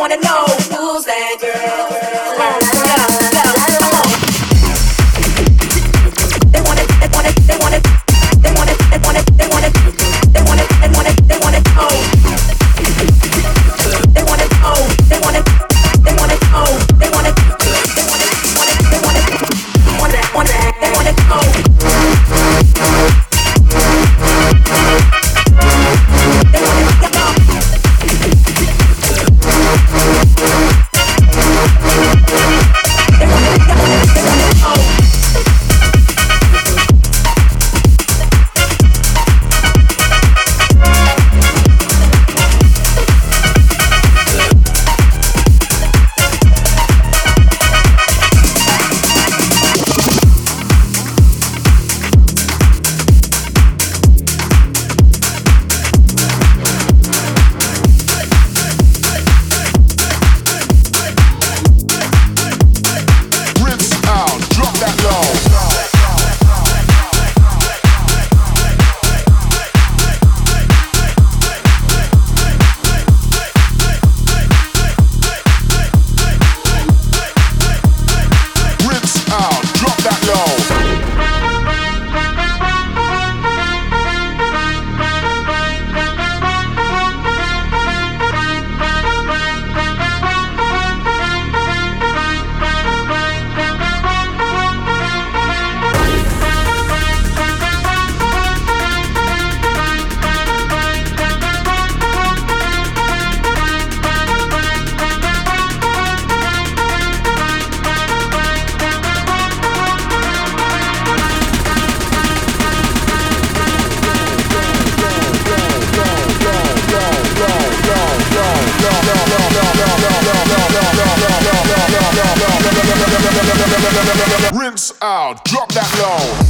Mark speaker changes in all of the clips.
Speaker 1: wanna know.
Speaker 2: this out, drop that low.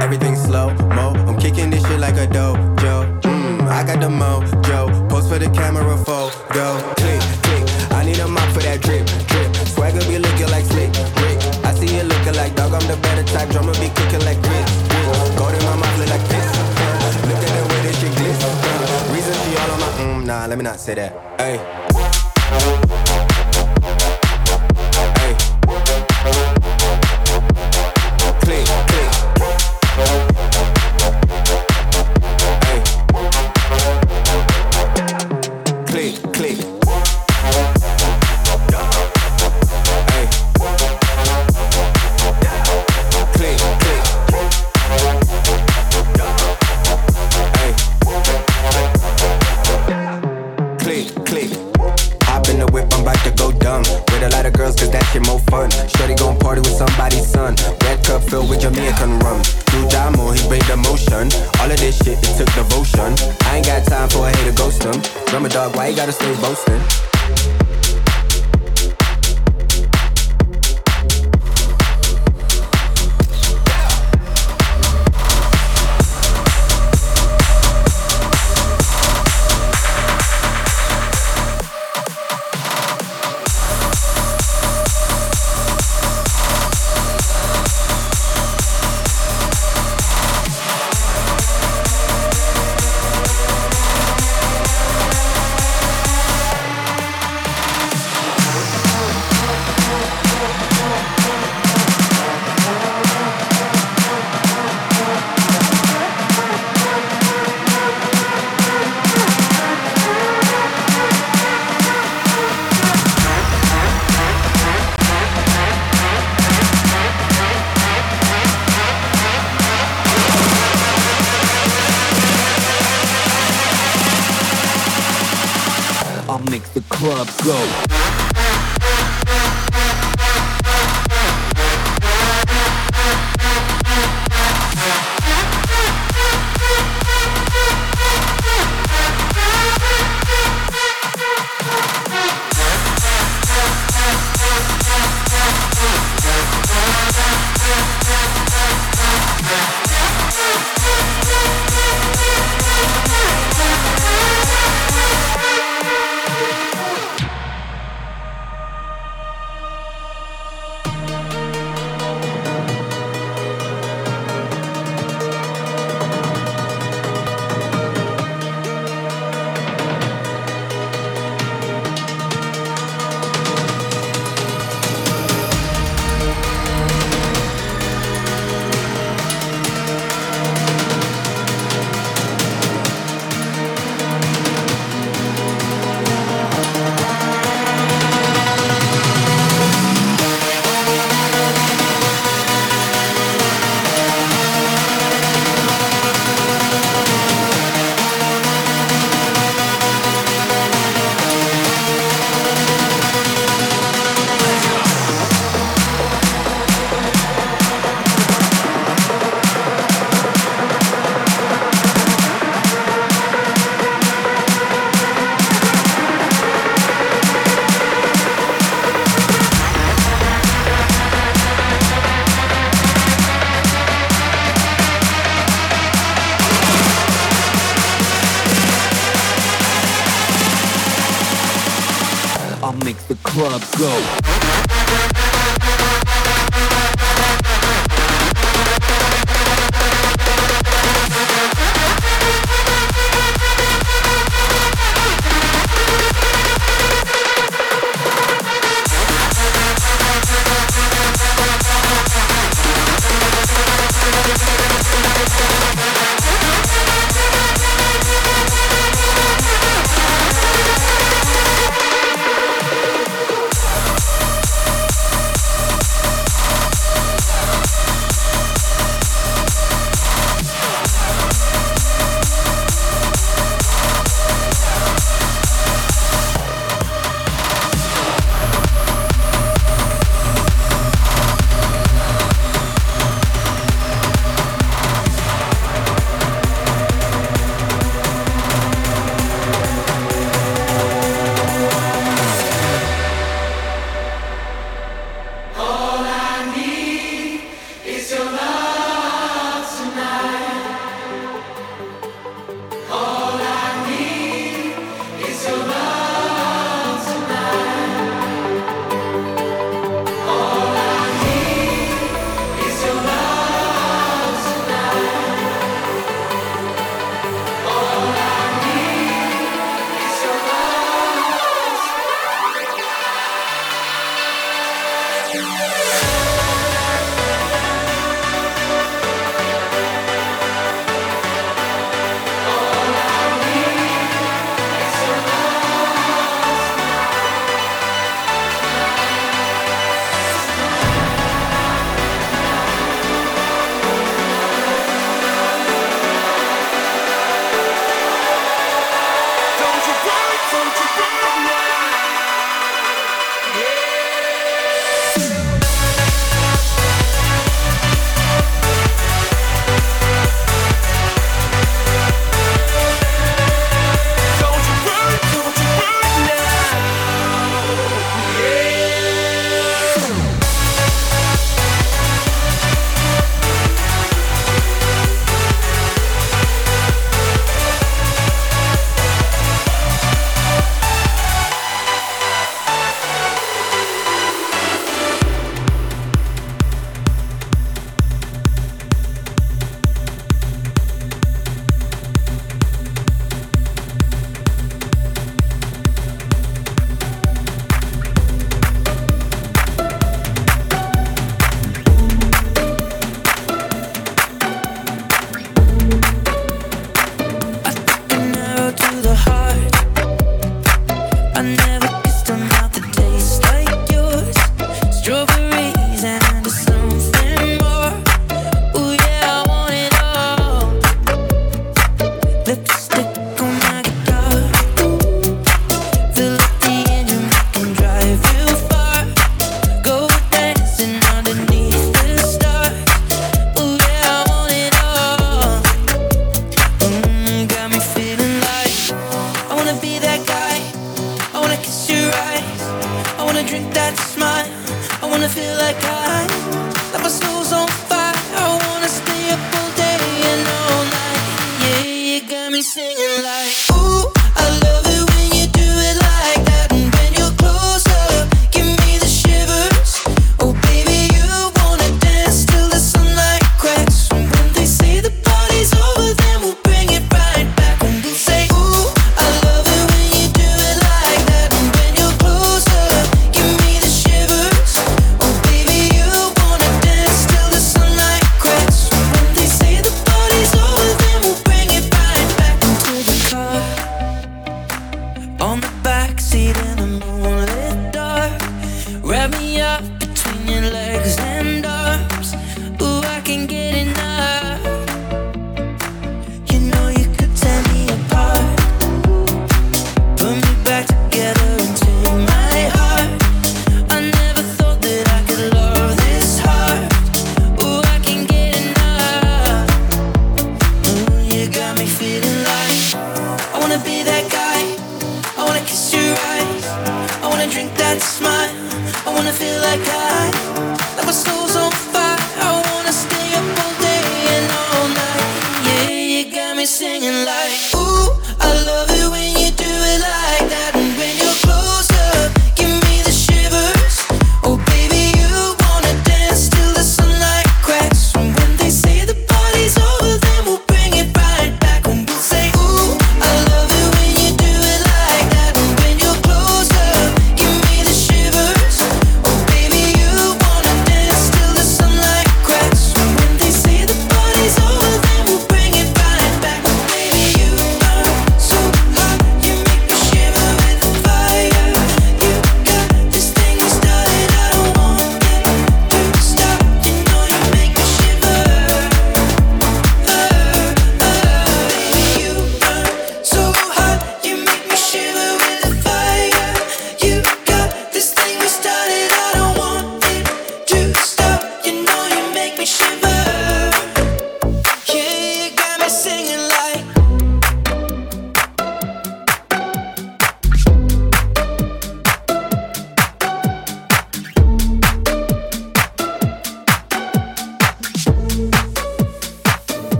Speaker 2: Everything slow, mo. I'm kicking this shit like a dojo. Mmm, I got the mojo. Post for the camera fo photo. Click, click. I need a mop for that drip, drip. Swagger be looking like slick, Rick. I see you looking like dog. I'm the better type. Drummer be cooking like grits. grits. Gold in my mouth look like this. Look at the way this shit glitz. Reason she all on my mm, nah. Let me not say that. Hey.
Speaker 3: gotta
Speaker 4: stay.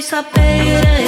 Speaker 4: vuoi